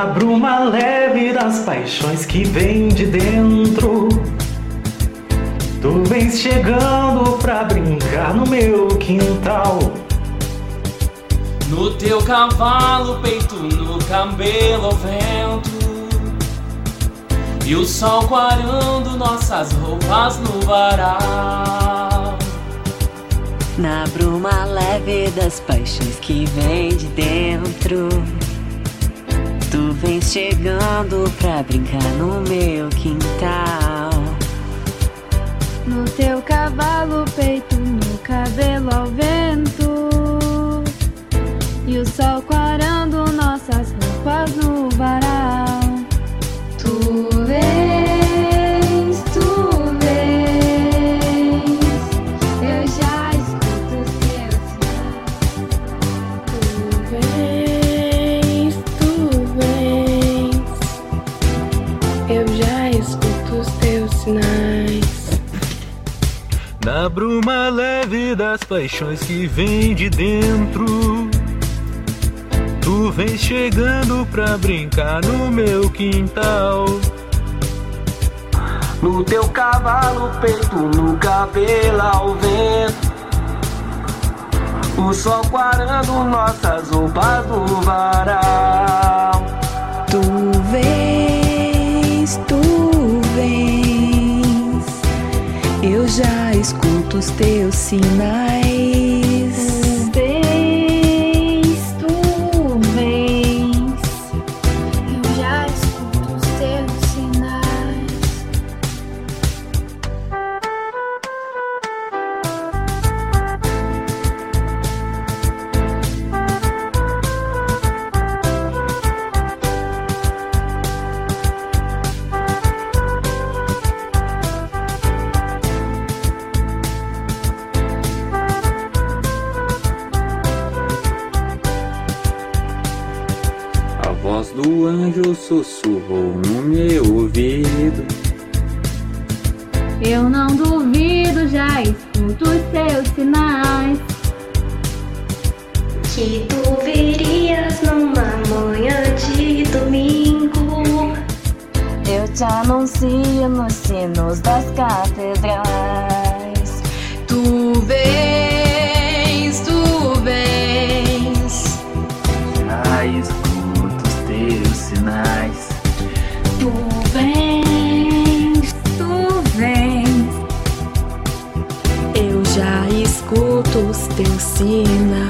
Na bruma leve das paixões que vem de dentro. Tu vens chegando pra brincar no meu quintal. No teu cavalo, peito no cabelo ao vento. E o sol quarando nossas roupas no varal. Na bruma leve das paixões que vem de dentro. Vens chegando pra brincar no meu quintal. No teu cavalo, Eu já escuto os teus sinais. Na bruma leve das paixões que vem de dentro. Tu vens chegando pra brincar no meu quintal. No teu cavalo, peito no cabelo ao vento. O sol quarando nossas roupas Eu já escuto os teus sinais. Do anjo sussurrou no meu ouvido. Eu não duvido, já escuto os teus sinais. Que tu virias numa manhã de domingo. Eu te anuncio nos sinos das catedrais. Tu vens, tu vens. Já escuto os teus sinais.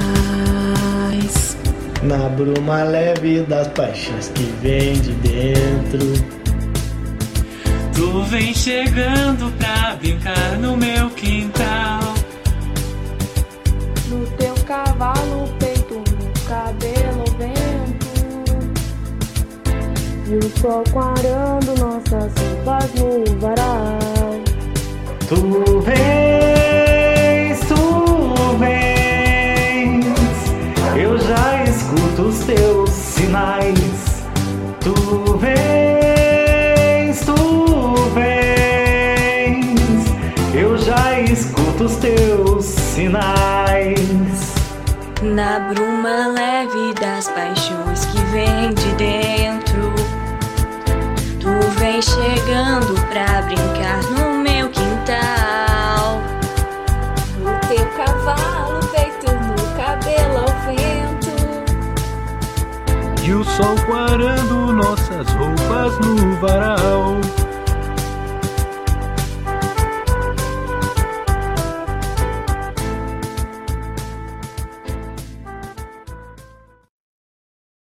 Na bruma leve das paixões que vem de dentro. Tu vem chegando pra brincar no meu quintal. No teu cavalo, peito no cabelo vento. E o sol quarando nossas roupas no varal. Tu vens, escuto os teus sinais. Na bruma leve das paixões que vem de dentro. Tu vem chegando pra brincar no meu quintal. No teu cavalo, peito no cabelo ao vento. E o sol quarando nossas roupas no varal.